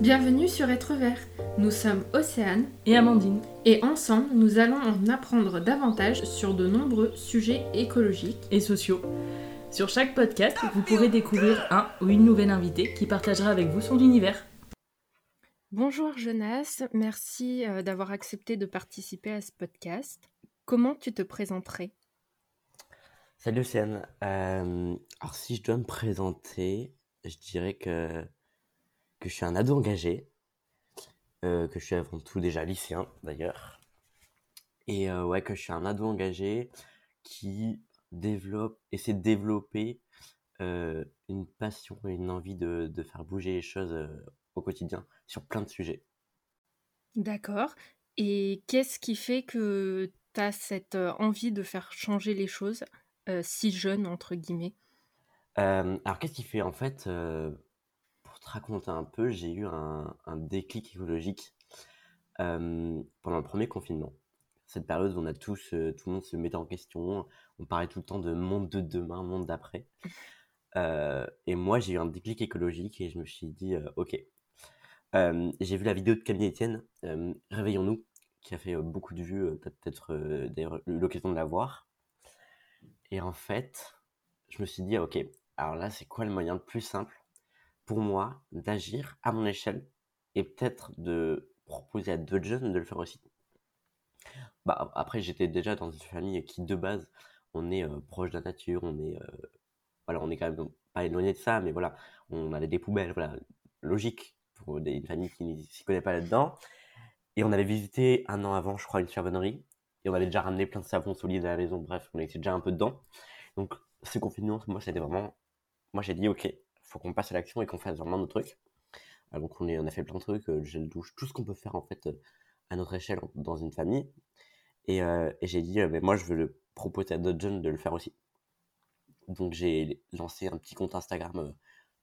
Bienvenue sur Être Vert. Nous sommes Océane et Amandine. Et ensemble, nous allons en apprendre davantage sur de nombreux sujets écologiques et sociaux. Sur chaque podcast, vous pourrez découvrir un ou une nouvelle invitée qui partagera avec vous son univers. Bonjour Jonas, merci euh, d'avoir accepté de participer à ce podcast. Comment tu te présenterais? Salut Océane. Euh, alors si je dois me présenter, je dirais que, que je suis un ado engagé, euh, que je suis avant tout déjà lycéen d'ailleurs, et ouais que je suis un ado engagé qui développe, essaie de développer une passion et une envie de, de faire bouger les choses au quotidien sur plein de sujets. D'accord. Et qu'est-ce qui fait que tu as cette envie de faire changer les choses si jeune, entre guillemets? Alors, qu'est-ce qui fait En fait, te raconter un peu, j'ai eu un, déclic écologique pendant le premier confinement. Cette période où on a tous, tout le monde se mettait en question, on parlait tout le temps de monde de demain, monde d'après. et moi, j'ai eu un déclic écologique et je me suis dit, ok, j'ai vu la vidéo de Camille Etienne, Réveillons-nous, qui a fait beaucoup de vues, peut-être d'ailleurs eu l'occasion de la voir. Et en fait, je me suis dit, ok, alors là, c'est quoi le moyen le plus simple pour moi d'agir à mon échelle et peut-être de proposer à d'autres jeunes de le faire aussi. Bah, après, j'étais déjà dans une famille qui, de base, on est proche de la nature, on est, voilà, on est quand même pas éloigné de ça, mais voilà, on avait des poubelles, voilà, logique pour des, une famille qui ne s'y connaît pas là-dedans. Et on avait visité un an avant, je crois, une savonnerie. Et on avait déjà ramené plein de savons solides à la maison. Bref, on était déjà un peu dedans. Donc, ce confinement, moi, c'était vraiment. Moi, j'ai dit, OK, faut qu'on passe à l'action et qu'on fasse vraiment nos trucs. Euh, donc, on, a fait plein de trucs, euh, gel douche, tout ce qu'on peut faire, en fait, euh, à notre échelle dans une famille. Et, j'ai dit, mais moi, je veux le proposer à d'autres jeunes de le faire aussi. Donc, j'ai lancé un petit compte Instagram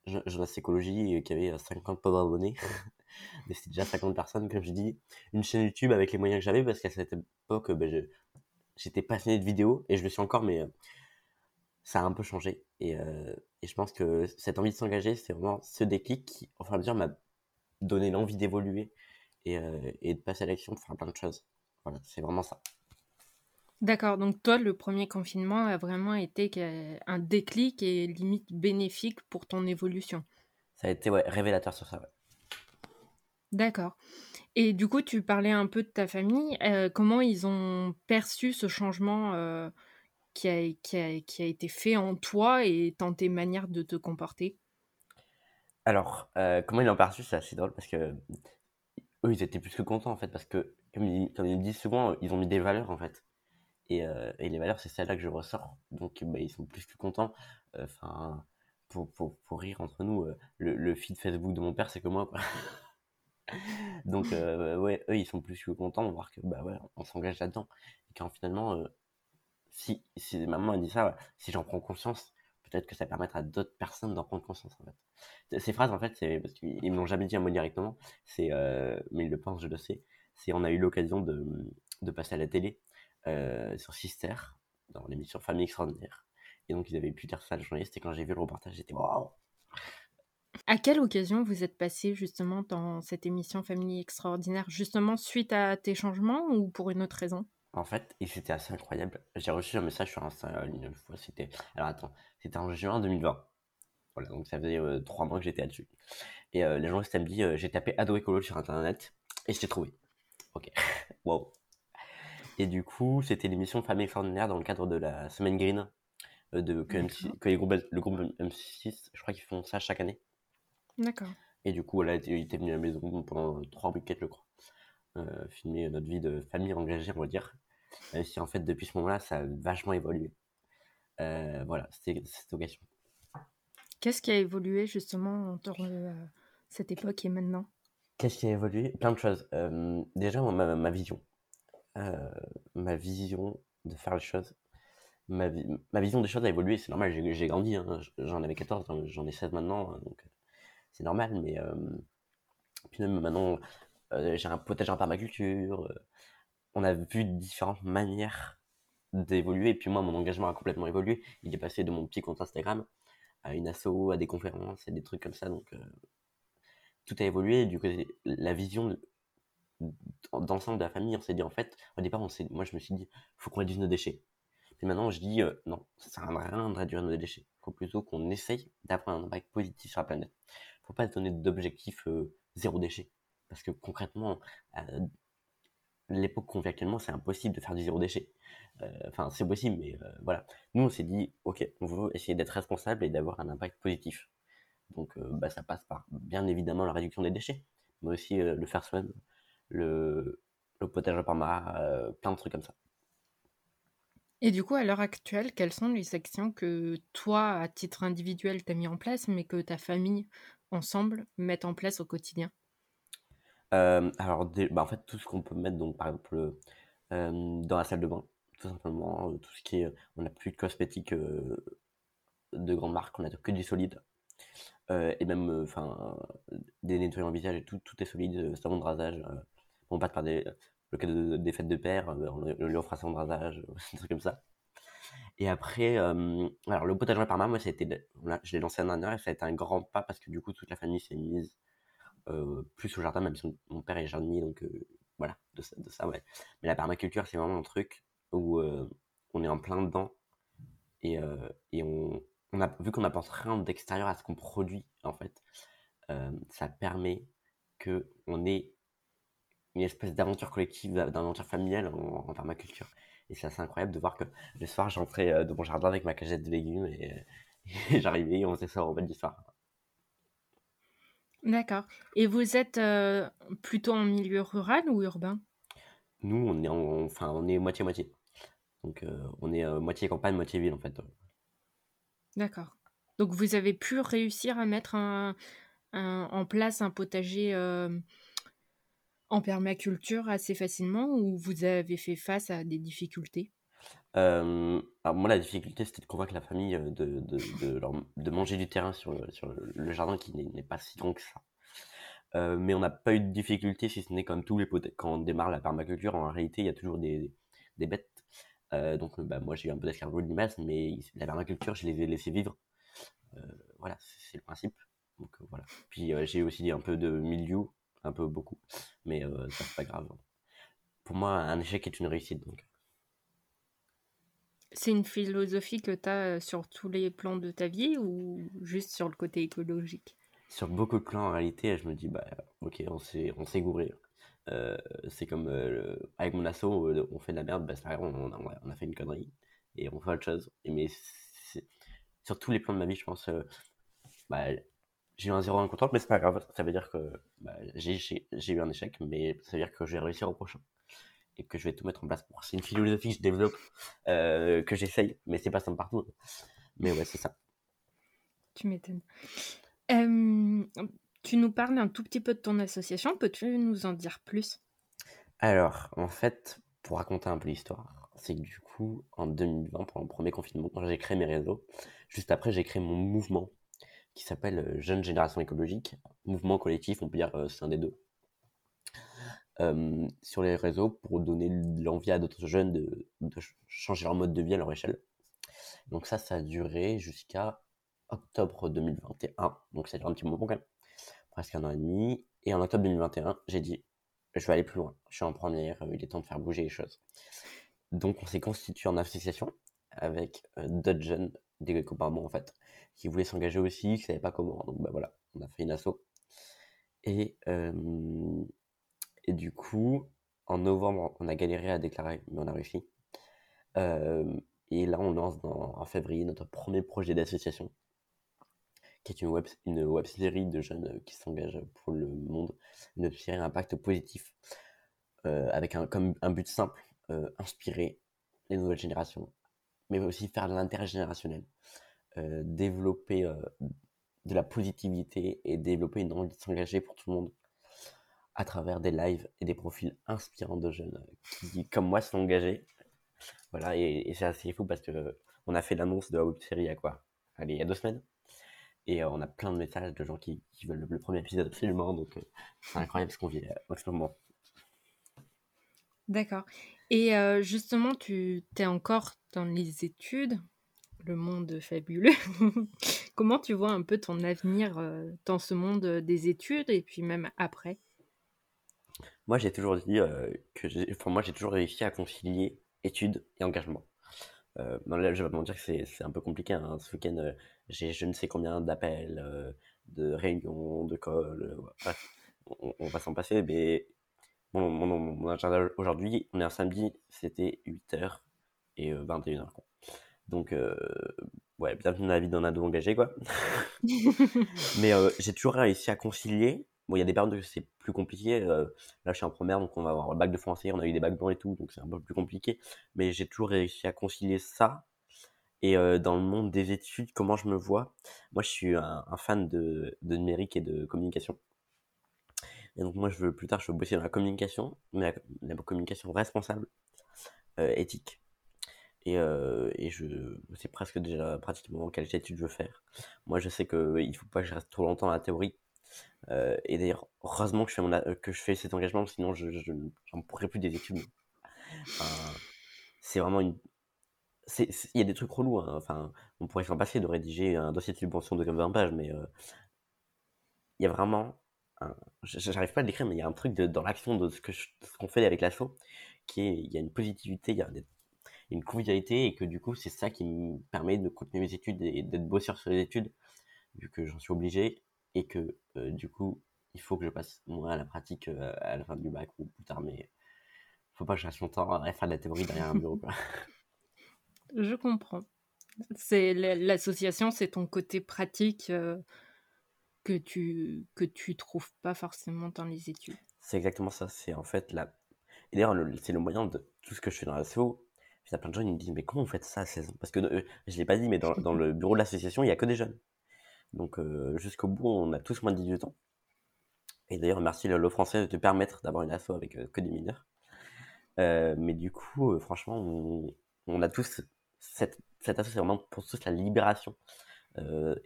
Jonas Écologie qui avait 50 pauvres abonnés. Mais c'était déjà 50 personnes, comme je dis. Une chaîne YouTube avec les moyens que j'avais parce qu'à cette époque, ben, j'étais passionné de vidéos et je le suis encore, mais ça a un peu changé. Et, et je pense que cette envie de s'engager, c'est vraiment ce déclic qui, au fur et à mesure, m'a donné l'envie d'évoluer et, et de passer à l'action pour faire plein de choses. Voilà, c'est vraiment ça. D'accord, donc toi, le premier confinement a vraiment été un déclic et limite bénéfique pour ton évolution? Ça a été ouais, révélateur sur ça. Ouais. D'accord. Et du coup, tu parlais un peu de ta famille. Euh, comment ils ont perçu ce changement euh, qui, a, qui, a, qui, a, été fait en toi et dans tes manières de te comporter? Alors, euh, comment ils l'ont perçu C'est assez drôle parce que eux, ils étaient plus que contents en fait. Parce que, comme ils, comme ils me disent souvent, ils ont mis des valeurs en fait. Et, euh, et, les valeurs, c'est celles-là que je ressors. Donc, bah, ils sont plus que contents. Enfin, pour, pour, pour, rire entre nous, euh, le, le, feed Facebook de mon père, c'est que moi. Donc, euh, ouais, eux, ils sont plus que contents de voir que, bah ouais, on s'engage là-dedans. Et quand finalement, si, si maman a dit ça, si j'en prends conscience, peut-être que ça permettra à d'autres personnes d'en prendre conscience, en fait. Ces phrases, en fait, c'est parce qu'ils me l'ont jamais dit à moi directement, c'est, mais ils le pensent, je le sais. C'est, on a eu l'occasion de, de passer à la télé euh, sur Sister, dans l'émission Famille Extraordinaire. Et donc, ils avaient pu dire ça à la journaliste. Et quand j'ai vu le reportage, j'étais waouh! À quelle occasion vous êtes passé justement dans cette émission Famille Extraordinaire Justement suite à tes changements ou pour une autre raison? En fait, et c'était assez incroyable. J'ai reçu un message sur Insta une fois. C'était. Alors attends, c'était en juin 2020. Voilà, donc ça faisait euh, trois mois que j'étais là-dessus. Et euh, les gens me dit j'ai tapé ado écolo sur internet et je t'ai trouvé. Ok, wow. Et du coup, c'était l'émission Famille Extraordinaire dans le cadre de la Semaine Green euh, de, que, MC, que les groupes, le groupe M6, je crois qu'ils font ça chaque année. D'accord. Et du coup, là, il était venu à la maison pendant trois week-ends, je crois. Euh, filmer notre vie de famille engagée, on va dire. Même si en fait, depuis ce moment-là, ça a vachement évolué. Euh, voilà, c'était cette occasion. Qu'est-ce qui a évolué justement entre euh, cette époque et maintenant? Qu'est-ce qui a évolué? Plein de choses. Euh, déjà, ma, ma vision. Euh, ma vision de faire les choses. Ma, ma, vision des choses a évolué, c'est normal, j'ai grandi, hein. j'en avais 14, j'en ai 16 maintenant, donc euh, c'est normal, mais euh, puis même maintenant, euh, j'ai un potager en permaculture, on a vu différentes manières d'évoluer, et puis moi, mon engagement a complètement évolué, il est passé de mon petit compte Instagram à une asso, à des conférences, à des trucs comme ça, donc tout a évolué. Du coup, la vision d'ensemble de la famille, on s'est dit en fait, au départ, on moi je me suis dit, faut qu'on réduise nos déchets. Et maintenant, je dis, euh, non, ça sert à rien de réduire nos déchets. Faut plutôt qu'on essaye d'avoir un impact positif sur la planète. Faut pas donner d'objectif euh, zéro déchet. Parce que concrètement, euh, l'époque qu'on vit actuellement, c'est impossible de faire du zéro déchet. Enfin, c'est possible, mais voilà. Nous, on s'est dit, ok, on veut essayer d'être responsable et d'avoir un impact positif. Donc, bah, ça passe par, bien évidemment, la réduction des déchets, mais aussi le faire soi-même, le, le potage au parma, plein de trucs comme ça. Et du coup, à l'heure actuelle, quelles sont les actions que toi, à titre individuel, tu as mis en place, mais que ta famille, ensemble, met en place au quotidien? Euh, Alors, bah, en fait, tout ce qu'on peut mettre, donc, par exemple, euh, dans la salle de bain, tout simplement, euh, tout ce qui est... On n'a plus de cosmétiques de grande marque, on a que du solide. et même, enfin, des nettoyants visage et tout, tout est solide, savon de rasage. on passe par des, le cas des fêtes de père, euh, on, lui offre son rasage, des trucs comme ça. Et après, euh, alors le potager par moi, c'était, je l'ai lancé un an et ça a été un grand pas parce que du coup, toute la famille s'est mise euh, plus au jardin, même si mon père est jardinier, donc voilà, de ça, de ça, ouais. Mais la permaculture, c'est vraiment un truc où on est en plein dedans et, et on, on, a vu qu'on n'apporte rien d'extérieur à ce qu'on produit, en fait. ça permet que on ait une espèce d'aventure collective, d'aventure familiale en, permaculture. Et c'est assez incroyable de voir que le soir, j'entrais euh, de mon jardin avec ma cagette de légumes et, j'arrivais et on faisait ça en bas du soir. D'accord. Et vous êtes euh, plutôt en milieu rural ou urbain? Nous, on est enfin, on est moitié-moitié. Donc, euh, on est moitié campagne, moitié ville, en fait. D'accord. Donc, vous avez pu réussir à mettre un, en place un potager en permaculture assez facilement ou vous avez fait face à des difficultés? Euh, alors moi, la difficulté, c'était de convaincre la famille euh, de, de, de, manger du terrain sur, sur le jardin qui n'est pas si grand que ça. Euh, mais on n'a pas eu de difficulté, si ce n'est comme tous les potes. Quand on démarre la permaculture, en réalité, il y a toujours des, des bêtes. donc, bah, moi, j'ai eu un peu d'escargot de limace, mais la permaculture, je les ai laissés vivre. voilà, c'est le principe. Donc, voilà. Puis, j'ai aussi un peu de milieu un peu beaucoup, mais euh, ça c'est pas grave. Pour moi, un échec est une réussite. Donc. C'est une philosophie que tu as euh, sur tous les plans de ta vie ou juste sur le côté écologique? Sur beaucoup de plans, en réalité, je me dis, bah, ok, on s'est, on gouré. Euh, c'est comme avec mon asso, on fait de la merde, bah, on, on, a fait une connerie et on fait autre chose. Mais sur tous les plans de ma vie, je pense, bah, j'ai eu un zéro incontournable, mais c'est pas grave. Ça veut dire que bah, j'ai eu un échec, mais ça veut dire que je vais réussir au prochain. Et que je vais tout mettre en place pour. C'est une philosophie que je développe, euh, que j'essaye, mais c'est pas simple partout. Mais ouais, c'est ça. Tu m'étonnes. tu nous parles un tout petit peu de ton association. Peux-tu nous en dire plus? Alors, en fait, pour raconter un peu l'histoire, c'est que du coup, en 2020, pendant le premier confinement, quand j'ai créé mes réseaux, juste après, j'ai créé mon mouvement qui s'appelle euh, Jeune Génération Écologique, mouvement collectif, on peut dire euh, c'est un des deux, euh, sur les réseaux pour donner l'envie à d'autres jeunes de, changer leur mode de vie à leur échelle. Donc ça, ça a duré jusqu'à octobre 2021, donc ça dure un petit moment quand même, presque un an et demi. Et en octobre 2021, j'ai dit, je vais aller plus loin, je suis en première, il est temps de faire bouger les choses. Donc on s'est constitué en association avec d'autres jeunes, des copains en fait, qui voulait s'engager aussi, qui savait pas comment. Donc bah voilà, on a fait une asso. Et, et du coup, en novembre, on a galéré à déclarer, mais on a réussi. et là, on lance en février notre premier projet d'association, qui est une web, une série de jeunes qui s'engagent pour le monde, une web série impact positif, avec un, comme un but simple, inspirer les nouvelles générations, mais aussi faire de l'intérêt générationnel. Euh, développer euh, de la positivité et développer une envie de s'engager pour tout le monde à travers des lives et des profils inspirants de jeunes qui, comme moi, sont engagés. Voilà, et, c'est assez fou parce que on a fait l'annonce de la web série il y a quoi? Allez, il y a deux semaines. Et euh, on a plein de messages de gens qui, veulent le, premier épisode absolument. Donc, c'est incroyable ce qu'on vit en ce moment. D'accord. Et justement, tu es encore dans les études? Le monde fabuleux Comment tu vois un peu ton avenir dans ce monde des études et puis même après? Moi, j'ai toujours dit que j'ai, enfin, moi, j'ai toujours réussi à concilier études et engagement. Euh, là, je vais pas mentir que c'est un peu compliqué. Hein. Ce week-end, j'ai je ne sais combien d'appels, de réunions, de calls. on, va s'en passer, mais mon, mon, mon agenda aujourd'hui, on est un samedi, c'était 8h et 21h. Donc, ouais, bienvenue dans la vie d'un ado engagé, quoi. Mais j'ai toujours réussi à concilier. Il y a des périodes où c'est plus compliqué. là, je suis en première, donc on va avoir le bac de français, on a eu des bacs blancs et tout, donc c'est un peu plus compliqué. Mais j'ai toujours réussi à concilier ça. Et dans le monde des études, comment je me vois? Moi, je suis un, fan de, numérique et de communication. Et donc, moi, je veux plus tard, je veux bosser dans la communication, mais la communication responsable, éthique. Et, euh, et je sais presque déjà pratiquement quelle étude je veux faire. Moi, je sais qu'il ne faut pas que je reste trop longtemps à la théorie. Euh, et d'ailleurs, heureusement que je, fais mon, que je fais cet engagement, sinon je n'en pourrais plus des études. c'est vraiment une. Il y a des trucs relous. Hein. Enfin, on pourrait s'en passer de rédiger un dossier de subvention de 20 pages, mais euh, il y a vraiment. J'arrive pas à le décrire, mais il y a un truc dans l'action de ce qu'on fait avec l'assaut qui est. Il y a une positivité, il y a une convivialité et que du coup c'est ça qui me permet de continuer mes études et d'être bosseur sur les études vu que j'en suis obligé et que euh, du coup il faut que je passe moi à la pratique euh, à la fin du bac ou plus tard mais faut pas que je reste longtemps à faire de la théorie derrière un bureau je comprends. C'est l'association c'est ton côté pratique euh, que tu que tu trouves pas forcément dans les études. C'est exactement ça. C'est en fait la et d'ailleurs c'est le moyen de tout ce que je fais dans l'assaut il y a plein de gens qui me disent, mais comment vous faites ça à 16 ans? Parce que euh, je ne l'ai pas dit, mais dans, dans le bureau de l'association, il n'y a que des jeunes. Donc euh, jusqu'au bout, on a tous moins de 18 ans. Et d'ailleurs, merci le français de te permettre d'avoir une asso avec euh, que des mineurs. mais du coup, franchement, on, on, a tous cette, cette asso, c'est vraiment pour tous la libération.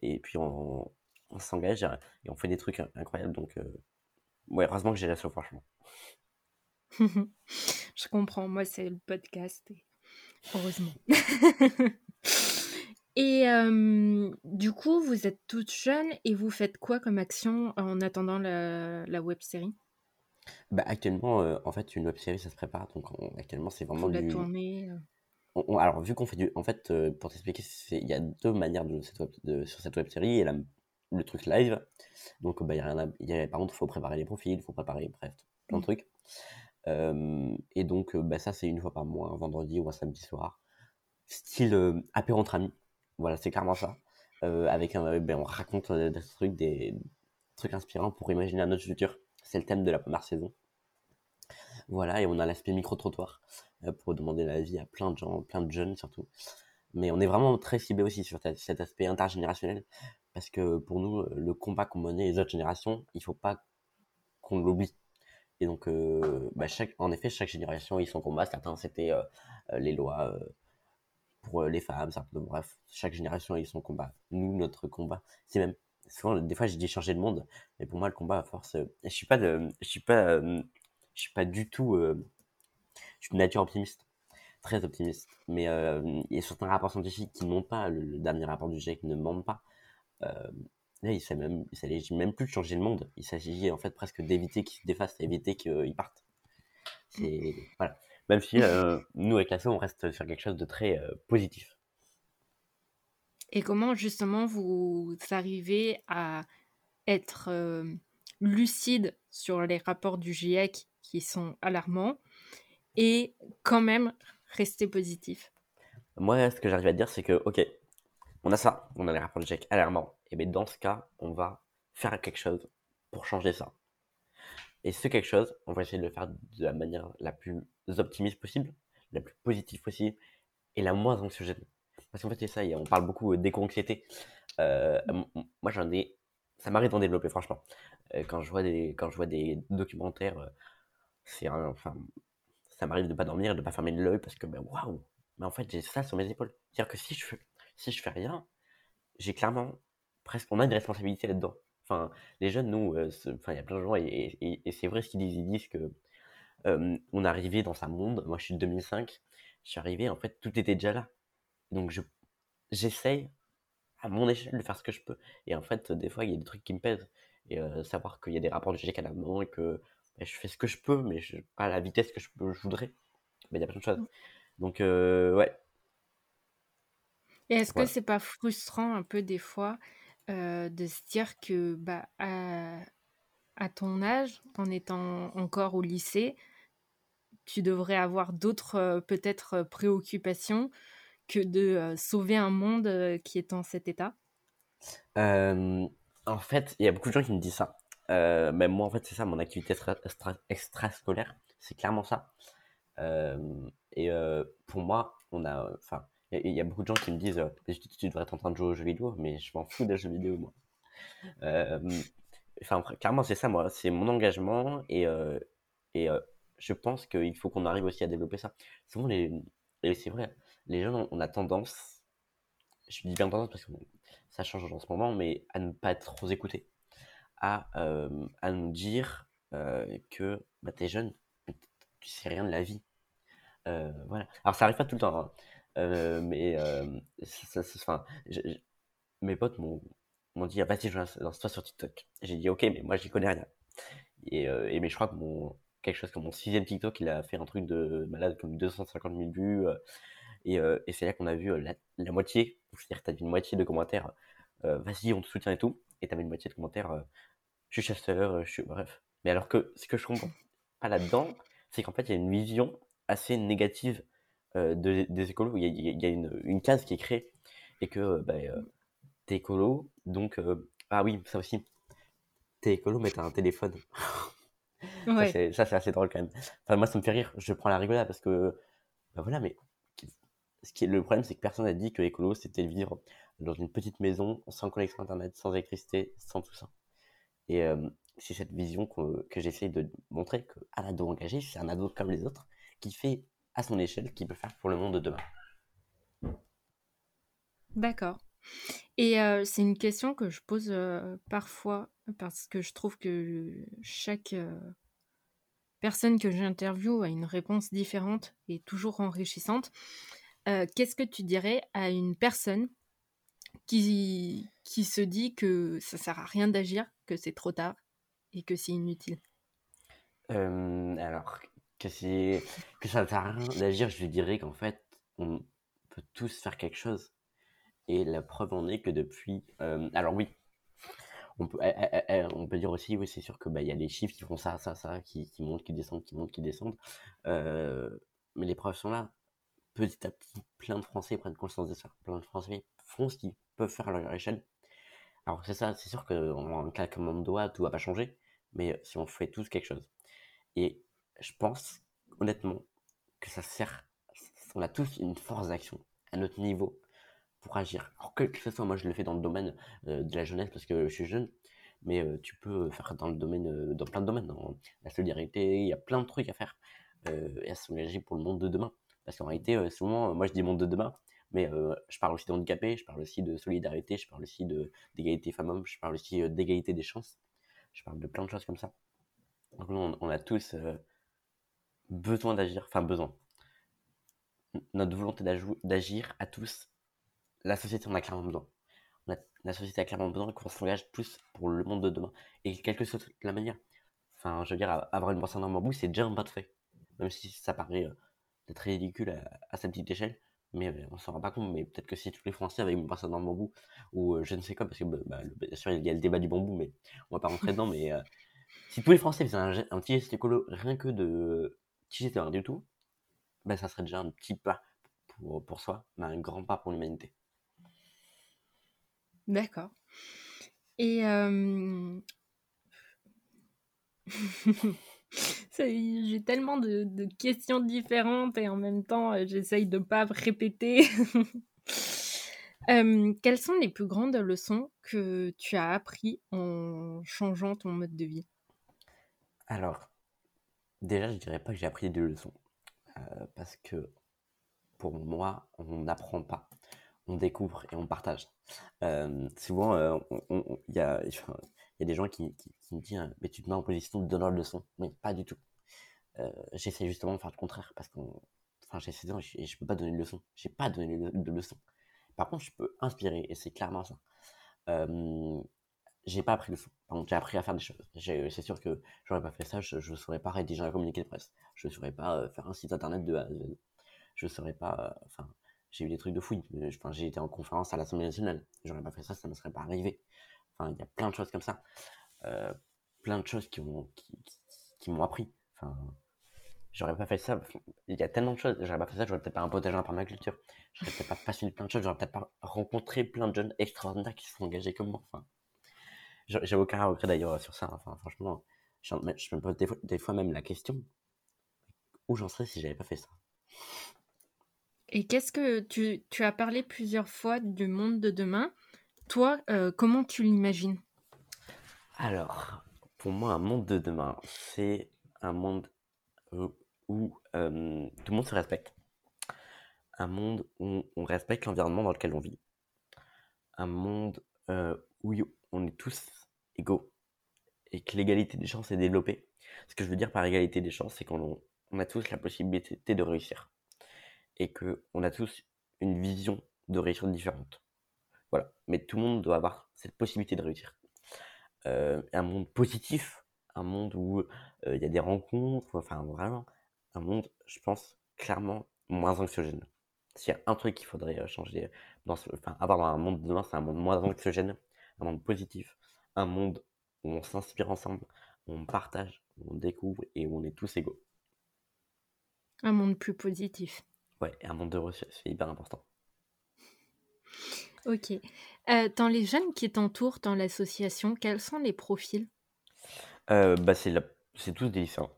et puis on, on s'engage et on fait des trucs incroyables. Donc, ouais, heureusement que j'ai l'asso, franchement. Je comprends, moi c'est le podcast et Heureusement. et du coup, vous êtes toute jeune et vous faites quoi comme action en attendant la, la web série? Bah, Actuellement, en fait, une web série, ça se prépare. Donc, actuellement, c'est vraiment du... la tournée alors, vu qu'on fait du. En fait, pour t'expliquer, il y a deux manières de, cette de, sur cette web série. Il y a le truc live. Donc, bah, y a rien y a, par contre, il faut préparer les profils, il faut préparer, bref, plein de mmh. trucs et donc, bah, ça, c'est une fois par mois, un vendredi ou un samedi soir. Style apéro entre amis. Voilà, c'est clairement ça. avec un, ben, on raconte des trucs, des trucs inspirants pour imaginer un autre futur. C'est le thème de la première saison. Voilà, et on a l'aspect micro-trottoir pour demander l'avis à plein de gens, plein de jeunes surtout. Mais on est vraiment très ciblé aussi sur cet aspect intergénérationnel parce que pour nous, le combat qu'on menait les autres générations, il faut pas qu'on l'oublie. Et donc, euh, bah, chaque, en effet, chaque génération a son combat. Certains, c'était euh, euh, les lois pour les femmes. Bref, chaque génération a son combat. Nous, notre combat, c'est même souvent, des fois, j'ai dit changer le monde, mais pour moi, le combat, à force, je suis pas de, je suis pas, je suis pas du tout, je suis de nature optimiste, très optimiste. Mais il y a certains rapports scientifiques qui n'ont pas, le, dernier rapport du GIEC ne ment pas. Là, il s'agit même plus de changer le monde. Il s'agit en fait presque d'éviter qu'ils se défassent, d'éviter qu'ils partent. C'est voilà. Même si euh, nous avec la on reste sur quelque chose de très euh, positif. Et comment justement vous arrivez à être euh, lucide sur les rapports du GIEC qui sont alarmants et quand même rester positif? Moi, ce que j'arrive à dire, c'est que ok, on a ça, on a les rapports du GIEC alarmants et bien dans ce cas, on va faire quelque chose pour changer ça. Et ce quelque chose, on va essayer de le faire de la manière la plus optimiste possible, la plus positive possible et la moins anxiogène. Parce qu'en fait, c'est ça, on parle beaucoup d'éco-anxiété. Euh, moi, j'en ai. Ça m'arrive d'en développer, franchement. Euh, quand, je vois des, quand je vois des documentaires, euh, c'est enfin, ça m'arrive de pas dormir, de pas fermer l'œil parce que, ben, waouh! Mais en fait, j'ai ça sur mes épaules. C'est-à-dire que si je, si je fais rien, j'ai clairement presque, on a une responsabilité là-dedans. Enfin, les jeunes, nous, euh, enfin, il y a plein de gens, et, c'est vrai ce qu'ils disent, ils disent que euh, on est arrivé dans un monde, moi je suis de 2005, je suis arrivé, en fait, tout était déjà là. Donc je, j'essaye à mon échelle de faire ce que je peux. Et en fait, des fois, il y a des trucs qui me pèsent. Et savoir qu'il y a des rapports de GG à la main et que bah, je fais ce que je peux, mais je, pas à la vitesse que je, je voudrais. Mais il y a plein de choses. Donc, ouais. Et est-ce que c'est pas frustrant un peu des fois de se dire que bah, à, ton âge, en étant encore au lycée, tu devrais avoir d'autres peut-être préoccupations que de sauver un monde qui est en cet état En fait, il y a beaucoup de gens qui me disent ça. même moi, en fait, c'est ça, mon activité extrascolaire, c'est clairement ça. et pour moi, on a, enfin, il y, a beaucoup de gens qui me disent, tu, devrais être en train de jouer aux jeux vidéo, mais je m'en fous des jeux vidéo, moi. Enfin, clairement, c'est ça, moi, c'est mon engagement et, et je pense qu'il faut qu'on arrive aussi à développer ça. Souvent, les, et c'est vrai, les gens, on a tendance, je dis bien tendance parce que ça change en ce moment, mais à ne pas être trop écoutés, à, euh, à nous dire euh, que bah, t'es jeune, tu sais rien de la vie. Euh, voilà. Alors ça arrive pas tout le temps, hein. Mais ça, ça, mes potes m'ont dit vas-y lance-toi sur TikTok. J'ai dit ok mais moi j'y connais rien. Et, et, mais je crois que mon quelque chose comme mon sixième TikTok, il a fait un truc de malade comme 250 000 vues. Euh, et, euh, et c'est là qu'on a vu euh, la, moitié, c'est-à-dire que tu as une moitié de commentaires, vas-y, on te soutient et tout. Et tu avais une moitié de commentaires, je suis chasseur, je suis. Bref. Mais alors que ce que je comprends pas là-dedans, c'est qu'en fait, il y a une vision assez négative de, des écolos. Il y a, il y a une, une, case qui est créée et que bah, t'es écolo, donc. ah oui, ça aussi. T'es écolo, mais t'as un téléphone. Ça, c'est assez drôle quand même. Enfin, moi, ça me fait rire. Je prends la rigolade parce que, bah voilà, mais ce qui est, le problème, c'est que personne n'a dit que l'écolo, c'était vivre dans une petite maison, sans connexion Internet, sans électricité, sans tout ça. Et euh, c'est cette vision que, que j'essaie de montrer qu'un ado engagé, c'est un ado comme les autres, qui fait à son échelle, qui peut faire pour le monde de demain. D'accord. Et euh, c'est une question que je pose euh, parfois parce que je trouve que chaque personne que j'interviewe a une réponse différente et toujours enrichissante. Qu'est-ce que tu dirais à une personne qui, qui se dit que ça sert à rien d'agir, que c'est trop tard et que c'est inutile? Alors, que, c'est, que ça ne sert à rien d'agir, je dirais qu'en fait, on peut tous faire quelque chose. Et la preuve en est que depuis... alors oui, on peut, eh, eh, eh, on peut dire aussi, oui, c'est sûr que bah, y a les chiffres qui font ça, ça, ça, qui, qui montent, qui descendent, qui montent, qui descendent. Euh, mais les preuves sont là. Petit à petit, plein de Français prennent conscience de ça. Plein de Français font ce qu'ils peuvent faire à leur échelle. Alors c'est ça, c'est sûr qu'en claquement de doigts, tout va pas changer. Mais si on fait tous quelque chose. Et je pense, honnêtement, que ça sert. On a tous une force d'action à notre niveau pour agir. Alors que, que ce soit, moi je le fais dans le domaine euh, de la jeunesse parce que je suis jeune, mais euh, tu peux faire dans le domaine, euh, dans plein de domaines, dans la solidarité, il y a plein de trucs à faire et à s'engager pour le monde de demain. Parce qu'en réalité, souvent, moi je dis monde de demain, mais je parle aussi d'handicapés, je parle aussi de solidarité, je parle aussi d'égalité femmes-hommes, je parle aussi d'égalité des chances, je parle de plein de choses comme ça. Donc on, on a tous besoin d'agir, enfin besoin. Notre volonté d'agir à tous la société en a clairement besoin. la société a clairement besoin qu'on s'engage plus pour le monde de demain. Et quelle que soit la manière. Enfin, je veux dire, avoir une brosse à bambou, c'est déjà un pas de fait. Même si ça paraît euh, être ridicule à, cette petite échelle. Mais euh, on s'en rend pas compte. Mais peut-être que si tous les Français avaient une brosse à bambou, ou euh, je ne sais quoi, parce que bah, bah bien sûr, il y a le débat du bambou, mais on va pas rentrer dedans. Mais si tous les Français faisaient un, petit geste écolo, rien que de petit geste rien du tout, ben, ça serait déjà un petit pas pour, pour soi, mais un grand pas pour l'humanité. D'accord. Et j'ai tellement de, questions différentes et en même temps, j'essaye de ne pas répéter. quelles sont les plus grandes leçons que tu as appris en changeant ton mode de vie? Alors, déjà, je dirais pas que j'ai appris des leçons. parce que pour moi, on n'apprend pas on découvre et on partage. Euh, souvent, euh, il y, a, des gens qui, me disent Mais tu te mets en position de donneur de leçon. Mais pas du tout. Euh, j'essaie justement de faire le contraire parce que enfin, j'ai 16 ans et je, ne peux pas donner de leçon. J'ai pas donné de leçon. Par contre, je peux inspirer, et c'est clairement ça. Euh, j'ai pas appris le j'ai appris à faire des choses. C'est sûr que j'aurais pas fait ça, je ne saurais pas rédiger un communiqué de presse. Je saurais pas euh, faire un site internet de A à Z. Saurais pas. Euh, enfin, j'ai eu des trucs de fouille. Enfin, j'ai été en conférence à l'Assemblée nationale. J'aurais pas fait ça, ça ne serait pas arrivé. Enfin, il y a plein de choses comme ça. Euh, plein de choses qui m'ont qui, appris. Enfin, j'aurais pas fait ça. Il y a tellement de choses. J'aurais pas fait ça, j'aurais peut-être pas un potage en permaculture. J'aurais peut-être pas passionné plein de choses. J'aurais peut-être pas rencontré plein de jeunes extraordinaires qui se sont engagés comme moi. Enfin, j'ai aucun regret d'ailleurs sur ça. Enfin, franchement, je, me pose des fois, même la question où j'en serais si j'avais pas fait ça? Et qu'est-ce que tu, tu, as parlé plusieurs fois du monde de demain Toi, euh, comment tu l'imagines? Alors, pour moi, un monde de demain, c'est un monde où, euh, tout le monde se respecte. Un monde où on respecte l'environnement dans lequel on vit. Un monde euh, où on est tous égaux et que l'égalité des chances est développée. Ce que je veux dire par égalité des chances, c'est qu'on on a tous la possibilité de réussir et qu'on a tous une vision de réussite différente. Voilà. Mais tout le monde doit avoir cette possibilité de réussir. Euh, un monde positif, un monde où euh, il y a des rencontres, enfin vraiment, un monde, je pense, clairement moins anxiogène. S'il y a un truc qu'il faudrait euh, changer, dans enfin, avoir un monde de demain, c'est un monde moins anxiogène, un monde positif, un monde où on s'inspire ensemble, où on partage, où on découvre et où on est tous égaux. Un monde plus positif. Ouais, un monde de c'est hyper important. Ok. Euh, dans les jeunes qui t'entourent dans l'association, quels sont les profils? Euh, bah, c'est, tous des lycéens.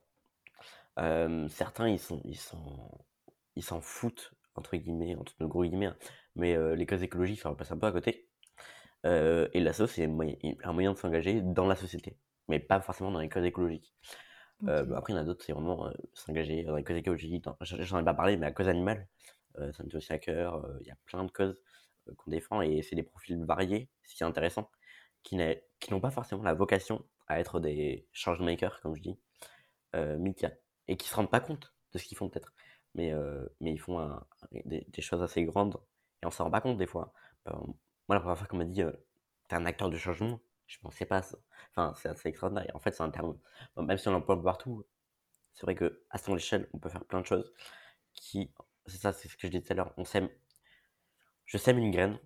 Euh, certains, ils sont, ils sont, ils s'en foutent entre guillemets, entre gros guillemets, hein. mais les causes écologiques, ça repasse un peu à côté. Euh, et l'asso, c'est un moyen de s'engager dans la société, mais pas forcément dans les causes écologiques. Euh, bah, après, il y en a d'autres, c'est vraiment euh, s'engager dans les causes écologiques. J'en ai pas parlé, mais la cause animale, ça me tient aussi à cœur. Il y a plein de causes qu'on défend et c'est des profils variés, ce qui est intéressant, qui n'ont pas forcément la vocation à être des change makers, comme je dis, mais et qui se rendent pas compte de ce qu'ils font peut-être. Mais, mais ils font des, des, choses assez grandes et on s'en rend pas compte des fois. Moi, la première fois qu'on m'a dit, t'es un acteur de changement, je pensais pas ça. Enfin, c'est assez extraordinaire. en fait, c'est un terme, même si on l'emploie partout, c'est vrai qu'à son échelle, on peut faire plein de choses qui, c'est ça, c'est ce que je disais tout à l'heure, on sème, je sème une graine,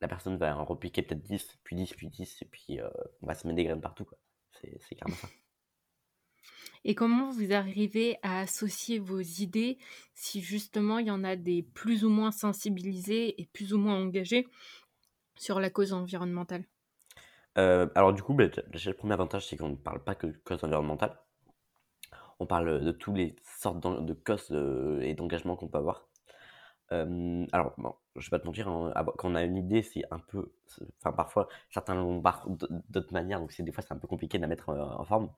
la personne va en repiquer peut-être 10, puis 10, puis 10, et puis on va semer des graines partout, quoi. C'est carrément ça. Et comment vous arrivez à associer vos idées si justement il y en a des plus ou moins sensibilisés et plus ou moins engagés sur la cause environnementale? Euh, Alors du coup, bah, le premier avantage, c'est qu'on ne parle pas que de cause environnementale. On parle de toutes les sortes de causes euh, et d'engagement qu'on peut avoir. Euh, alors, bon, je vais pas te mentir, hein, quand on a une idée, c'est un peu. Enfin, parfois, certains l'ont d'autres manières, donc des fois, c'est un peu compliqué de la mettre en forme.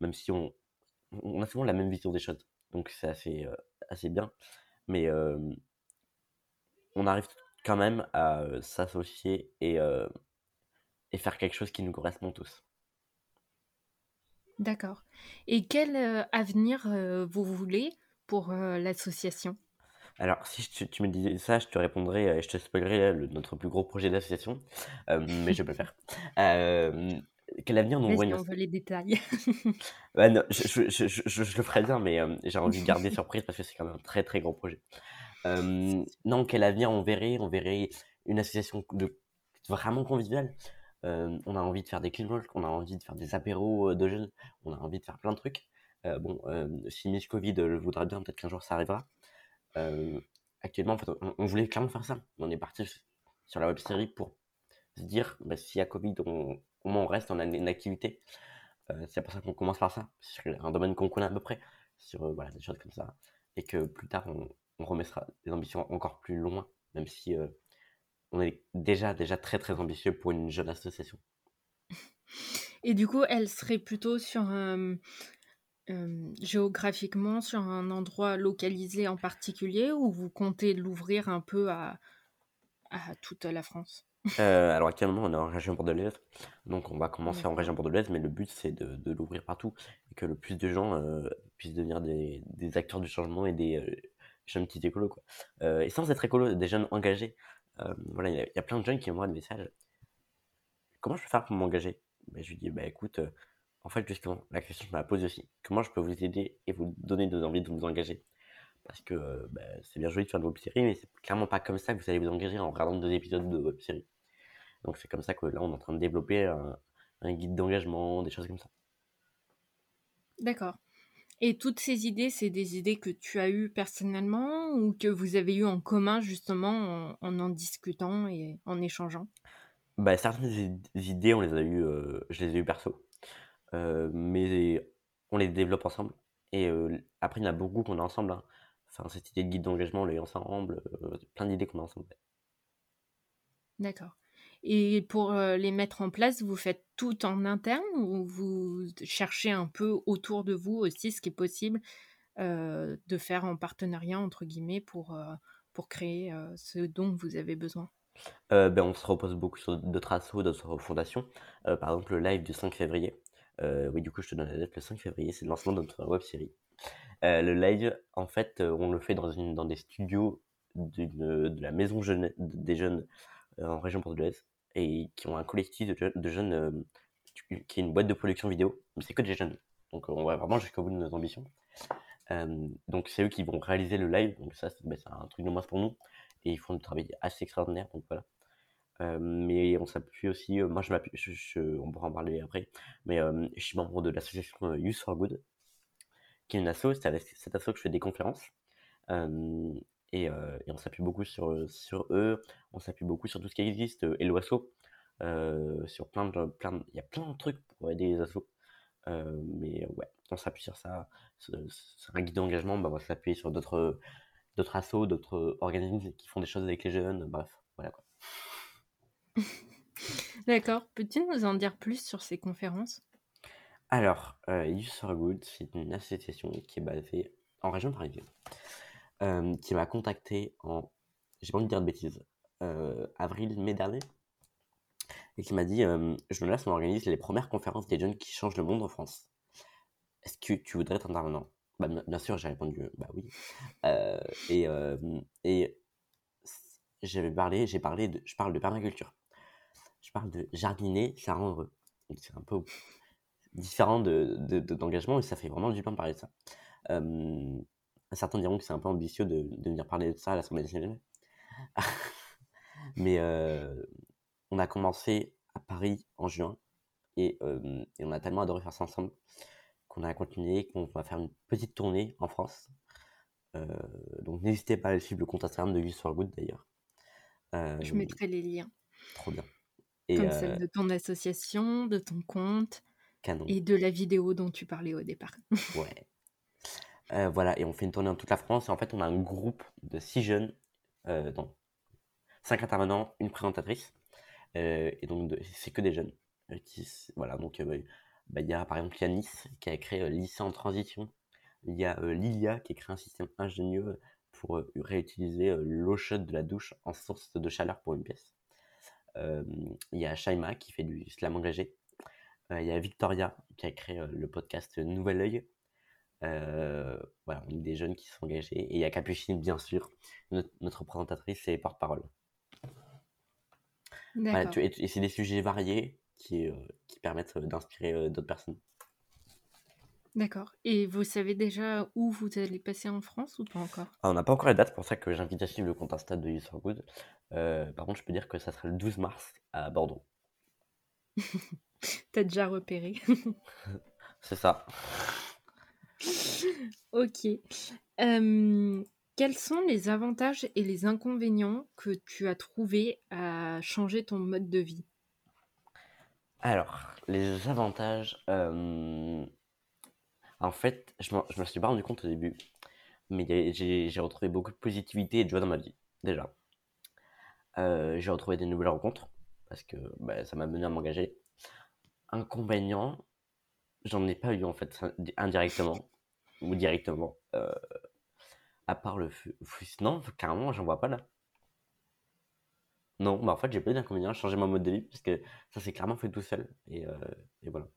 Même si on, on a souvent la même vision des choses. Donc c'est assez, euh, assez bien. Mais on arrive quand même à s'associer et, et faire quelque chose qui nous correspond tous. D'accord. Et quel avenir vous voulez pour l'association? Alors, si tu, me disais ça, je te répondrais et je te spoilerais notre plus gros projet d'association, mais je peux le faire quel avenir nous voyons on veut les détails. non, je, je, je, le ferai bien, mais euh, j'ai envie de garder surprise parce que c'est quand même un très très gros projet. Euh, non, quel avenir on verrait On verrait une association de, vraiment conviviale. Euh, on a envie de faire des clean on a envie de faire des apéros de jeunes, on a envie de faire plein de trucs. bon, si Miss Covid le voudra bien, peut-être qu'un jour ça arrivera. actuellement, en fait, on, voulait clairement faire ça. On est parti sur la web série pour se dire, bah, s'il y a Covid, on, au moins on reste, on a une, activité. Euh, c'est pour ça qu'on commence par ça, sur un domaine qu'on connaît à peu près, sur euh, voilà, des choses comme ça. Et que plus tard, on, remettra des ambitions encore plus loin, même si euh, on est déjà, déjà très très ambitieux pour une jeune association. Et du coup, elle serait plutôt sur géographiquement sur un endroit localisé en particulier ou vous comptez l'ouvrir un peu à toute la France? Euh, alors actuellement, on est en région bordelaise, donc on va commencer en région bordelaise, mais le but c'est de, de l'ouvrir partout et que le plus de gens euh, puissent devenir des, des acteurs du changement et des, euh, jeune petit écolo, quoi. et sans être écolo, des jeunes engagés. voilà, il y, a plein de jeunes qui envoient des messages. Comment je peux faire pour m'engager? Ben, Je lui dis, bah écoute, en fait, justement, la question, je me la pose aussi. Comment je peux vous aider et vous donner de envie de vous engager? Parce que bah, c'est bien joli de faire de web-série, mais c'est clairement pas comme ça que vous allez vous engager en regardant deux épisodes de web-série. Donc c'est comme ça que là, on est en train de développer un, guide d'engagement, des choses comme ça. D'accord. Et toutes ces idées, c'est des idées que tu as eues personnellement ou que vous avez eues en commun justement en en, discutant et en échangeant? Bah, Certaines idées, on les a eues, je les ai eues perso. Euh, mais on les développe ensemble. Et euh, après, il y en a beaucoup qu'on a ensemble. Hein. Enfin, cette idée de guide d'engagement, eu ensemble. Euh, plein d'idées qu'on a ensemble. D'accord. Et pour les mettre en place, vous faites tout en interne ou vous cherchez un peu autour de vous aussi ce qui est possible de faire en partenariat, entre guillemets, pour, pour créer ce dont vous avez besoin? Ben, On se repose beaucoup sur d'autres assos, d'autres fondations. par exemple, le live du 5 février. Euh, oui, du coup, je te donne la date le 5 février, c'est le lancement de notre web série. Euh, le live, en fait, euh, on le fait dans, une, dans des studios de la maison jeune, des jeunes en région bordelaise et qui ont un collectif de, jeunes qui est une boîte de production vidéo, mais c'est que des jeunes. Donc on va vraiment jusqu'au bout de nos ambitions. donc c'est eux qui vont réaliser le live, donc ça c'est ben, un truc de moins pour nous et ils font du travail assez extraordinaire. Donc voilà. Euh, mais on s'appuie aussi, euh, moi je m'appuie, on pourra en parler après, mais euh, je suis membre de l'association Youth for Good, une asso, c'est avec cette asso que je fais des conférences. Et, on s'appuie beaucoup sur, eux, on s'appuie beaucoup sur tout ce qui existe, et l'OASO, sur plein il y a plein de trucs pour aider les assos. mais ouais, on s'appuie sur ça. C'est un guide d'engagement, bah, on va s'appuyer sur d'autres d'autres assos, d'autres organismes qui font des choses avec les jeunes, bref, voilà quoi. D'accord. Peux-tu nous en dire plus sur ces conférences? Alors, euh, Youth for Good, c'est une association qui est basée en région parisienne, euh, qui m'a contacté en, j'ai pas envie de dire de bêtises, euh, avril, mai dernier, et qui m'a dit euh, Je me laisse, on organise les premières conférences des jeunes qui changent le monde en France. Est-ce que tu voudrais être intervenant? Bah, Bien sûr, j'ai répondu Bah oui. et, et j'avais parlé, j'ai parlé de, je parle de permaculture je parle de jardiner, ça rend heureux. C'est un peu différent de, d'engagement et ça fait vraiment du bien de parler de ça. certains diront que c'est un peu ambitieux de, venir parler de ça à l'Assemblée nationale. Mais on a commencé à Paris en juin et, et, on a tellement adoré faire ça ensemble qu'on a continué, qu'on va faire une petite tournée en France. donc n'hésitez pas à suivre le compte Instagram de Youth for Good d'ailleurs. Je mettrai les liens. Trop bien. Comme celle de ton association, de ton compte et de la vidéo dont tu parlais au départ. ouais. voilà, et on fait une tournée dans toute la France. Et en fait, on a un groupe de six jeunes, euh, donc cinq intervenants, une présentatrice. et donc, c'est que des jeunes. voilà, donc bah, il y a par exemple Yanis qui a créé Lycée en transition. Il y a Lilia qui a créé un système ingénieux pour réutiliser l'eau chaude de la douche en source de chaleur pour une pièce. Euh, il y a Shaima qui fait du slam engagé. Euh, il y a Victoria qui a créé euh, le podcast Nouvel Oeil. voilà, on est des jeunes qui sont engagés. Et il y a Capucine, bien sûr, notre, présentatrice et porte-parole. et, c'est des sujets variés qui, qui permettent d'inspirer d'autres personnes. D'accord. Et vous savez déjà où vous allez passer en France ou pas encore? Ah, On n'a pas encore les dates, c'est pour ça que j'invite à suivre le compte Insta de Youth for Good. Euh, par contre, je peux dire que ça sera le 12 mars à Bordeaux. T'as déjà repéré. c'est ça. ok. quels sont les avantages et les inconvénients que tu as trouvés à changer ton mode de vie? Alors, les avantages. En fait, je, ne me suis pas rendu compte au début, mais j'ai retrouvé beaucoup de positivité et de joie dans ma vie, déjà. Euh, j'ai retrouvé des nouvelles rencontres, parce que bah, ça m'a mené à m'engager. Inconvénient, j'en ai pas eu en fait, indirectement, ou directement. Euh, à part le. Non, carrément, j'en vois pas là. Non, bah en fait, j'ai pas eu d'inconvénient à changer mon mode de vie, parce que ça s'est clairement fait tout seul. Et, euh, et voilà.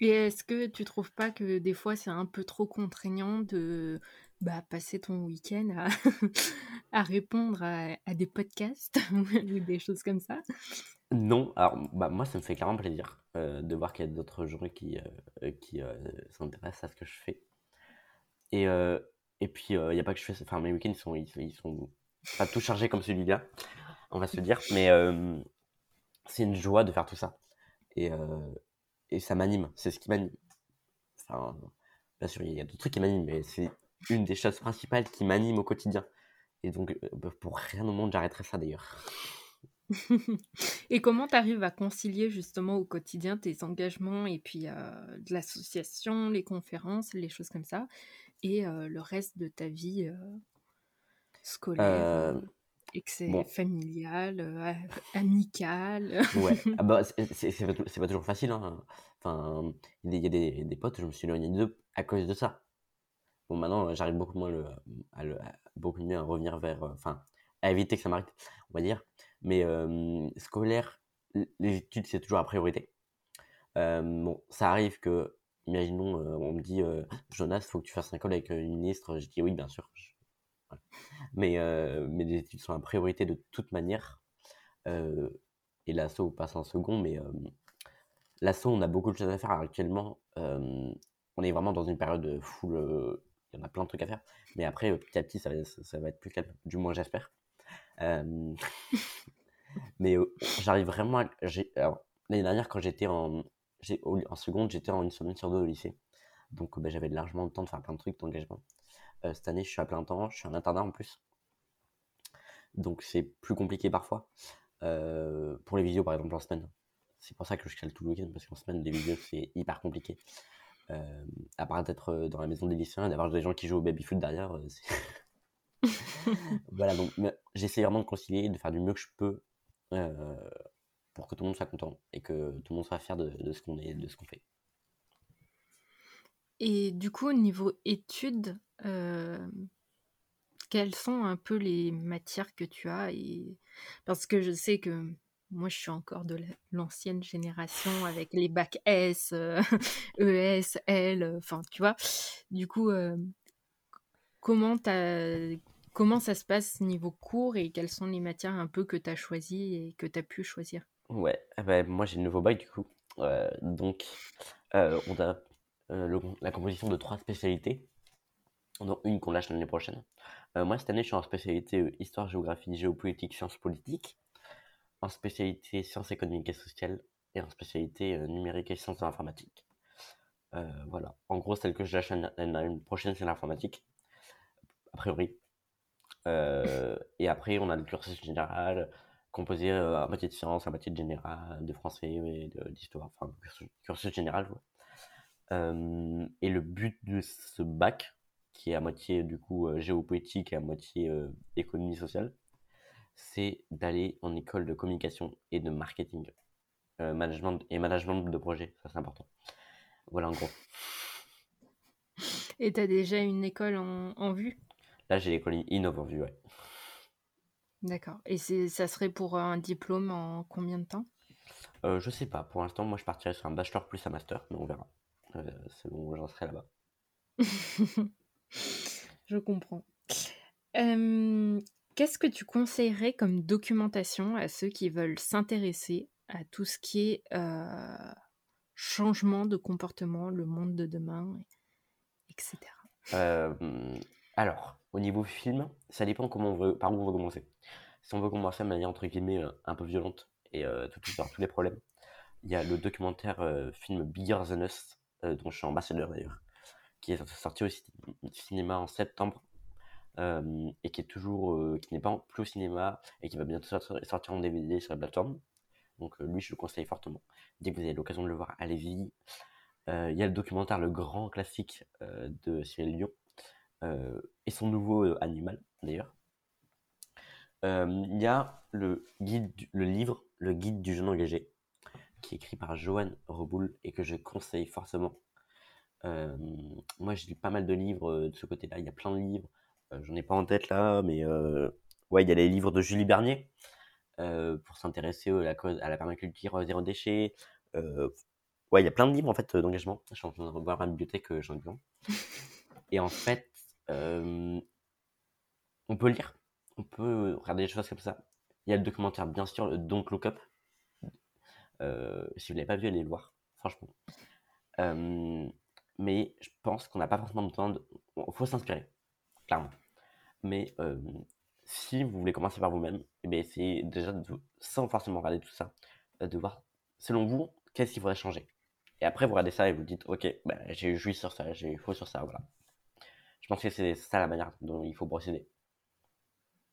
Et est-ce que tu trouves pas que des fois c'est un peu trop contraignant de bah, passer ton week-end à, répondre à, des podcasts ou des choses comme ça? Non, alors bah, moi ça me fait clairement plaisir euh, de voir qu'il y a d'autres gens qui, euh, qui euh, s'intéressent à ce que je fais. Et, et puis il n'y a pas que je fais, enfin mes week-ends ils sont, ils, sont pas tout chargés comme celui-là, on va se dire, mais c'est une joie de faire tout ça. Et, et ça m'anime, c'est ce qui m'anime. Enfin, bien sûr, il y a d'autres trucs qui m'animent, mais c'est une des choses principales qui m'anime au quotidien. Et donc, euh, bah, pour rien au monde, j'arrêterai ça d'ailleurs. Et comment tu arrives à concilier justement au quotidien tes engagements et puis euh, de l'association, les conférences, les choses comme ça, et euh, le reste de ta vie euh, scolaire, et que c'est bon, familial, euh, a- amical? Ouais. Ah bah, c'est pas, pas toujours facile. Hein. Enfin, il y a des, il y a des- des potes, je me suis éloigné d'eux à cause de ça. Bon, maintenant, j'arrive beaucoup moins le, beaucoup mieux à revenir vers, euh, enfin, à éviter que ça m'arrête, on va dire. Mais euh, scolaire, les études, c'est toujours la priorité. Euh, bon, ça arrive que, imaginons, euh, on me dit, euh, Jonas, faut que tu fasses un call avec euh, une ministre. Je dis oui, bien sûr. Mais, euh, les études sont la priorité de toute manière. Euh, et l'assaut passe en second, mais euh, l'assaut, on a beaucoup de choses à faire actuellement. euh, on est vraiment dans une période de full. Il y en a plein de trucs à faire. Mais après, euh, petit à petit, ça va, être plus calme. Du moins, j'espère. Euh, mais euh, j'arrive vraiment à. L'année dernière, quand j'étais en, en seconde, j'étais en une semaine sur deux au lycée. Donc, bah, j'avais largement le temps de faire plein de trucs d'engagement. Cette année, je suis à plein temps. Je suis en internat en plus. Donc, c'est plus compliqué parfois. Pour les visios, par exemple, en semaine. C'est pour ça que je cale tout le week-end, parce qu'en semaine, les visios, c'est hyper compliqué. Euh, à part d'être euh, dans la maison des lycéens et d'avoir des gens qui jouent au baby-foot derrière, euh, voilà, donc j'essaie vraiment de concilier, de faire du mieux que je peux euh, pour que tout le monde soit content et que tout le monde soit fier de, de ce qu'on est, de ce qu'on fait. Et du coup, au niveau études, euh, quelles sont un peu les matières que tu as et... Parce que je sais que moi, je suis encore de la- l'ancienne génération avec les bacs S, euh, ES, L, euh, enfin, tu vois. Du coup, euh, comment comment ça se passe niveau cours et quelles sont les matières un peu que tu as choisies et que tu as pu choisir? Ouais, eh moi j'ai le nouveau bac du coup. Euh, donc, on a la composition de trois spécialités, dont une qu'on lâche l'année prochaine. Moi cette année, je suis en spécialité histoire, géographie, géopolitique, sciences politiques, en spécialité sciences économiques et sociales, et en spécialité euh, numérique et sciences de l'informatique. Euh, voilà. En gros, celle que je lâche l'année prochaine, c'est l'informatique, a priori. Euh, et après, on a le cursus général, composé euh, à moitié de sciences, à moitié de général, de français et d'histoire, enfin, cursus, cursus général. et le but de ce bac, qui est à moitié du coup géopolitique et à moitié économie sociale, c'est d'aller en école de communication et de marketing, euh, management et management de projet, ça c'est important. Voilà en gros. Et tu as déjà une école en, en vue? Là j'ai l'école Innov en vue, ouais. D'accord. Et ça serait pour un diplôme en combien de temps? Euh, je sais pas, pour l'instant moi je partirais sur un bachelor plus un master, mais on verra. Euh, c'est bon, j'en serai là-bas. Je comprends. Euh, qu'est-ce que tu conseillerais comme documentation à ceux qui veulent s'intéresser à tout ce qui est euh, changement de comportement, le monde de demain, etc. Alors, au niveau film, ça dépend comment on veut, par où on veut commencer. Si on veut commencer de manière entre guillemets un peu violente et euh, tout voir tous les problèmes, il y a le documentaire euh, film Bigger Than Us, euh, dont je suis ambassadeur d'ailleurs, qui est sorti au ci- cinéma en septembre et qui est toujours, qui n'est pas en- plus au cinéma et qui va bientôt sortir, en DVD sur la plateforme. Donc lui, je le conseille fortement. Dès que vous avez l'occasion de le voir, allez-y. Il y a le documentaire, le grand classique de Cyril euh, et son nouveau Animal d'ailleurs. Il y a le, guide, le livre Le guide du jeune engagé qui est écrit par Johan Reboul et que je conseille fortement. Moi, j'ai lu pas mal de livres de ce côté-là. Il y a plein de livres. Euh, J'en ai pas en tête là, mais euh, ouais, il y a les livres de Julie Bernier euh, pour s'intéresser à la, cause, à la permaculture zéro déchet. Ouais, il y a plein de livres en fait d'engagement. Je suis en train de revoir ma bibliothèque, j'en ai besoin. Et en fait, on peut lire, on peut regarder des choses comme ça. Il y a le documentaire, bien sûr, le Don't Look Up. Euh, si vous ne l'avez pas vu, allez le voir, franchement. Euh, mais je pense qu'on n'a pas forcément besoin de. Il faut s'inspirer, clairement. Mais si vous voulez commencer par vous-même, eh essayez déjà, de, sans forcément regarder tout ça, de voir, selon vous, qu'est-ce qu'il faudrait changer. Et après, vous regardez ça et vous dites, ok, bah, j'ai joui sur ça, j'ai faux sur ça, voilà. Je pense que c'est ça la manière dont il faut procéder.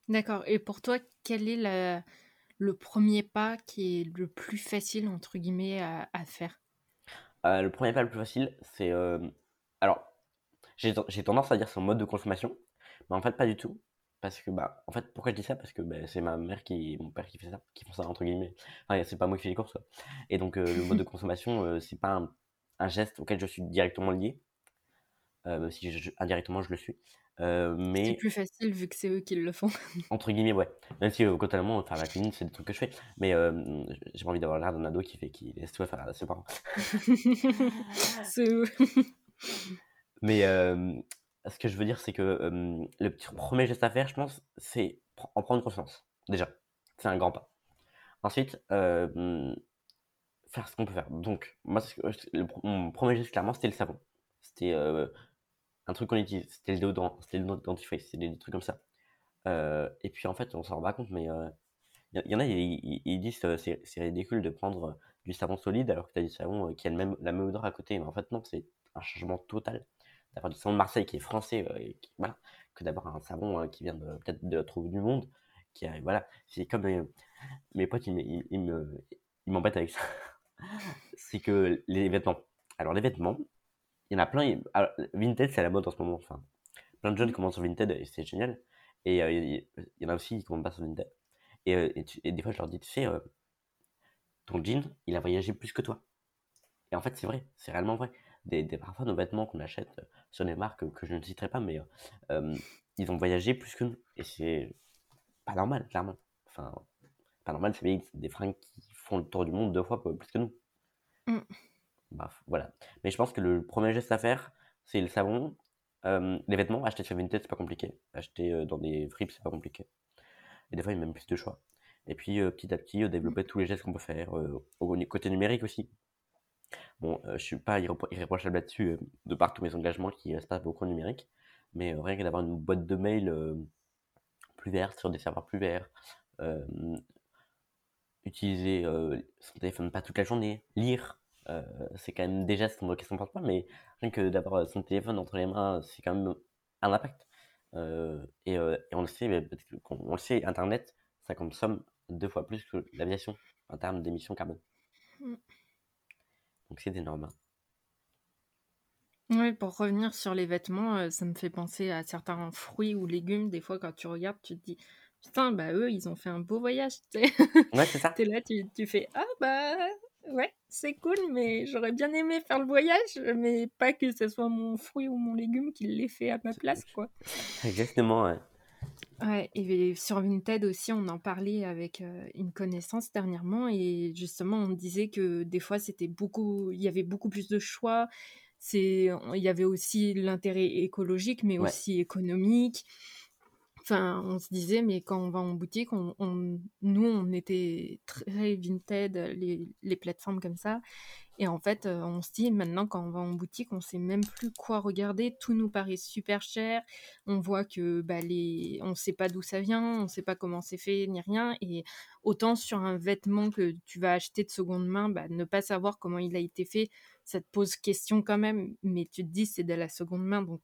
D'accord. Et pour toi, quel est le premier pas qui est le plus facile, entre guillemets, à, faire? Euh, Le premier pas le plus facile, c'est... Euh, alors, j'ai tendance à dire son mode de consommation, mais en fait, pas du tout. Parce que, bah, en fait, pourquoi je dis ça? Parce que bah, c'est ma mère qui, mon père qui fait ça, qui font ça, entre guillemets. Enfin, c'est pas moi qui fais les courses, Et donc, euh, le mode de consommation, c'est pas un, un, geste auquel je suis directement lié. Euh, même si indirectement je le suis. Euh, mais... C'est plus facile vu que c'est eux qui le font. Entre guillemets, ouais. Même si euh, totalement, faire la cuisine, c'est des trucs que je fais. Mais j'ai pas envie d'avoir l'air d'un ado qui fait qui laisse tout faire à ses parents. c'est Mais ce que je veux dire, c'est que le petit, premier geste à faire, je pense, c'est en prendre conscience. Déjà, c'est un grand pas. Ensuite, faire ce qu'on peut faire. Donc, moi, mon premier geste, clairement, c'était le savon. C'était un truc qu'on utilise, c'était le déodorant, c'était le dentifrice, c'était des trucs comme ça. Euh, et puis en fait, on s'en rend pas compte, mais il euh, y, en a, ils, disent c'est ridicule de prendre du savon solide alors que tu as du savon euh, qui a le même, la même odeur à côté. Mais en fait, non, c'est un changement total d'avoir du savon de Marseille qui est français, voilà, que d'avoir un savon qui vient peut-être de l'autre bout du monde. Qui voilà, c'est comme mes potes, ils, ils m'embêtent avec ça. c'est que les vêtements. Alors, les vêtements, il y en a plein. Vinted, c'est la mode en ce moment. Enfin, plein de jeunes commencent sur Vinted et c'est génial. Et euh, il y en a aussi qui commencent pas sur Vinted. Et, euh, des fois, je leur dis, tu sais, euh, ton jean, il a voyagé plus que toi. Et en fait, c'est vrai, c'est réellement vrai. Des, des, parfois, nos vêtements qu'on achète sur des marques que je ne citerai pas, mais ils ont voyagé plus que nous. Et c'est pas normal, clairement. Enfin, pas normal, c'est des fringues qui font le tour du monde deux fois plus que nous. Mm voilà. Mais je pense que le premier geste à faire, c'est le savon. Euh, les vêtements, acheter sur Vinted, c'est pas compliqué. Acheter euh, dans des fripes, c'est pas compliqué. Et des fois, il y a même plus de choix. Et puis, euh, petit à petit, développer tous les gestes qu'on peut faire. au côté numérique aussi. Bon, je suis pas irréprochable là-dessus, de par tous mes engagements qui se passent beaucoup en numérique. Mais rien que d'avoir une boîte de mail plus verte, sur des serveurs plus verts, utiliser son téléphone pas toute la journée, lire, euh, c'est quand même déjà son pas mais rien que d'avoir son téléphone entre les mains, c'est quand même un impact. Euh, et, euh, on le sait, on, le sait, Internet, ça consomme deux fois plus que l'aviation en termes d'émissions carbone. Mm. Donc c'est énorme. Hein. Oui, pour revenir sur les vêtements, ça me fait penser à certains fruits ou légumes. Des fois, quand tu regardes, tu te dis, putain, bah eux, ils ont fait un beau voyage. Ouais, c'est ça. T'es là, tu, tu fais, ah bah ouais, c'est cool, mais j'aurais bien aimé faire le voyage, mais pas que ce soit mon fruit ou mon légume qui l'ait fait à ma place, quoi. Exactement, ouais. Ouais, et sur Vinted aussi, on en parlait avec euh, une connaissance dernièrement, et justement, on disait que des fois, c'était beaucoup, il y avait beaucoup plus de choix. C'est, il y avait aussi l'intérêt écologique, mais aussi économique. Enfin, on se disait, mais quand on va en boutique, on, nous, on était très Vinted, les, les, plateformes comme ça. Et en fait, euh, on se dit, maintenant, quand on va en boutique, on sait même plus quoi regarder. Tout nous paraît super cher. On voit que bah, les... on sait pas d'où ça vient, on sait pas comment c'est fait, ni rien. Et autant sur un vêtement que tu vas acheter de seconde main, bah, ne pas savoir comment il a été fait, ça te pose question quand même. Mais tu te dis, c'est de la seconde main, donc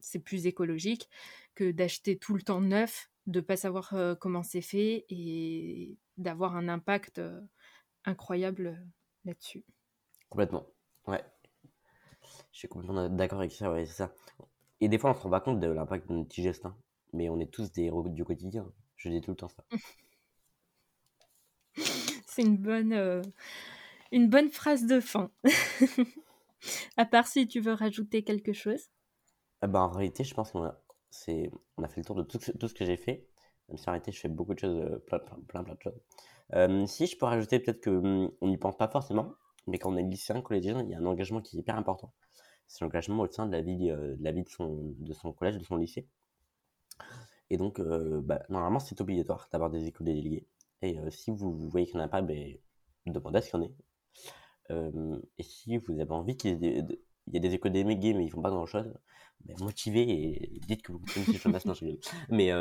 c'est plus écologique que d'acheter tout le temps neuf, de pas savoir euh, comment c'est fait et d'avoir un impact euh, incroyable là-dessus. Complètement, ouais. Je suis complètement d'accord avec ça, ouais, c'est ça. Et des fois, on se rend pas compte de l'impact de notre petit geste, hein. mais on est tous des héros du quotidien. Je dis tout le temps ça. c'est une bonne, une bonne phrase de fin. à part si tu veux rajouter quelque chose. Ah bah, en réalité, je pense qu'on a, on a fait le tour de tout, tout ce que j'ai fait. Même si en réalité, je fais beaucoup de choses, euh, plein, plein, plein, de choses. Euh, si je peux rajouter peut-être qu'on hum, n'y pense pas forcément, mais quand on est lycéen, collégien, il y a un engagement qui est hyper important. c'est l'engagement au sein de la vie, de, la vie de, son, de son collège, de son lycée. Et donc, bah, normalement, c'est obligatoire d'avoir des écoles délégués. Et si vous, voyez qu'il n'y en a pas, ben, demandez à ce qu'il y en ait. et si vous avez envie qu'il y ait des, il y a des écoles délégués, mais ils font pas grand chose, ben, motivez et dites que vous connaissez le champ Mais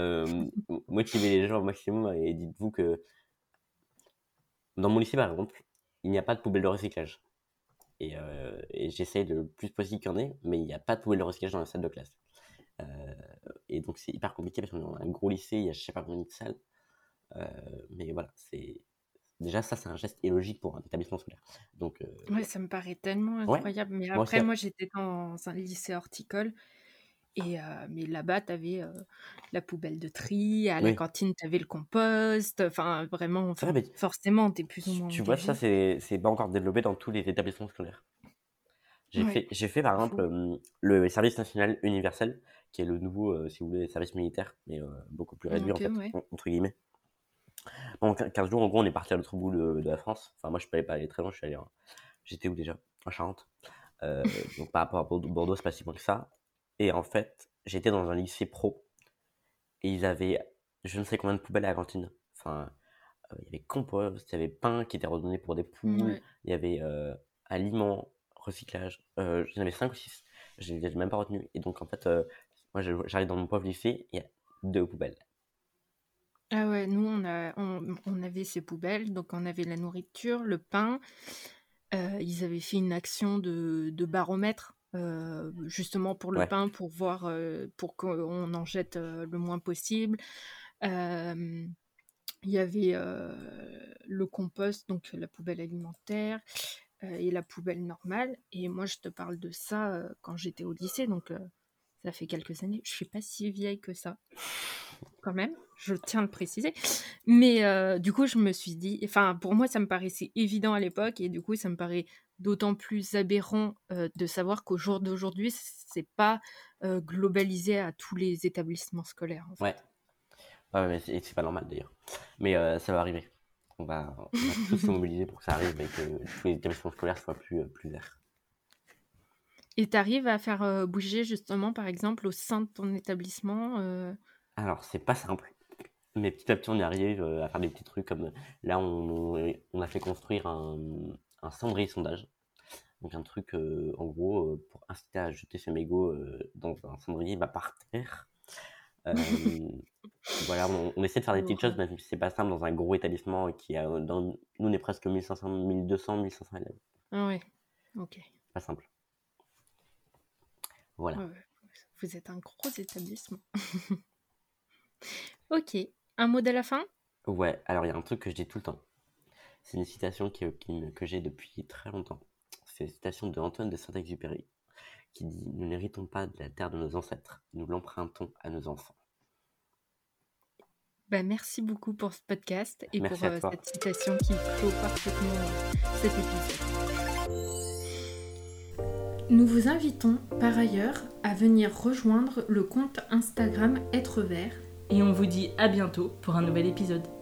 motivez les gens au maximum et dites-vous que dans mon lycée, par exemple, il n'y a pas de poubelle de recyclage. Et, euh, j'essaye le plus possible qu'il y en ait, mais il n'y a pas de poubelle de recyclage dans la salle de classe. Euh, et donc c'est hyper compliqué parce qu'on a un gros lycée, il y a je sais pas de salles. Euh, mais voilà, c'est déjà ça c'est un geste illogique pour un établissement scolaire. Donc ouais, ça me paraît tellement incroyable. Mais après moi, j'étais dans un lycée horticole et mais là-bas, tu avais la poubelle de tri, à la cantine, tu avais le compost. Enfin, vraiment, forcément, tu es plus ou moins. Tu vois, ça, c'est pas encore développé dans tous les établissements scolaires. J'ai fait, fait, par exemple, le service national universel, qui est le nouveau, si vous voulez, service militaire, mais beaucoup plus réduit, en fait, entre guillemets. Bon, 15 jours, en gros, on est parti à l'autre bout de, la France. Enfin, moi, je ne pas aller très loin, je suis allé. J'étais où déjà? En Charente. donc, par rapport à Bordeaux, c'est pas si loin que ça. Et en fait, j'étais dans un lycée pro. Et ils avaient je ne sais combien de poubelles à la cantine. Enfin, euh, il y avait compost, il y avait pain qui était redonné pour des poules, il y avait euh, aliments, recyclage. Euh, J'en avais 5 ou 6. Je ne les ai même pas retenus. Et donc, en fait, euh, moi, j'arrive dans mon pauvre lycée, il y a deux poubelles. Ah ouais, nous, on, a, on, avait ces poubelles. Donc, on avait la nourriture, le pain. ils avaient fait une action de, de baromètre euh, justement pour le pain, pour voir, euh, pour qu'on en jette euh, le moins possible. Il y avait le compost, donc la poubelle alimentaire et la poubelle normale. Et moi, je te parle de ça quand j'étais au lycée, donc ça fait quelques années. Je suis pas si vieille que ça, quand même. Je tiens à le préciser. Mais du coup, je me suis dit, enfin, pour moi, ça me paraissait évident à l'époque, et du coup, ça me paraît d'autant plus aberrant de savoir qu'au jour d'aujourd'hui, c'est pas globalisé à tous les établissements scolaires. Ouais. ouais, mais c'est pas normal d'ailleurs. Mais ça va arriver. On va, tous se mobiliser pour que ça arrive et que tous les établissements scolaires soient plus, plus verts. Et tu arrives à faire bouger justement, par exemple, au sein de ton établissement Alors, c'est pas simple. Mais petit à petit, on arrive à faire des petits trucs comme là, on, on a fait construire un, un cendrier sondage. Donc un truc, euh, en gros, euh, pour inciter à jeter ses mégots euh, dans un cendrier bah, par terre. voilà, on, essaie de faire des petites choses, mais c'est pas simple dans un gros établissement qui a, dans, nous, on est presque 1500, 1200, 1500 élèves. Ah ouais, ok. Pas simple. Voilà. Vous êtes un gros établissement. ok, un mot de la fin? Ouais, alors il y a un truc que je dis tout le temps. C'est une citation qui, que j'ai depuis très longtemps. C'est une citation de Antoine de Saint-Exupéry qui dit Nous n'héritons pas de la terre de nos ancêtres, nous l'empruntons à nos enfants. Bah, merci beaucoup pour ce podcast et pour euh, cette citation qui clôt parfaitement euh, cet épisode. Nous vous invitons par ailleurs à venir rejoindre le compte Instagram Être Vert. Et on vous dit à bientôt pour un nouvel épisode.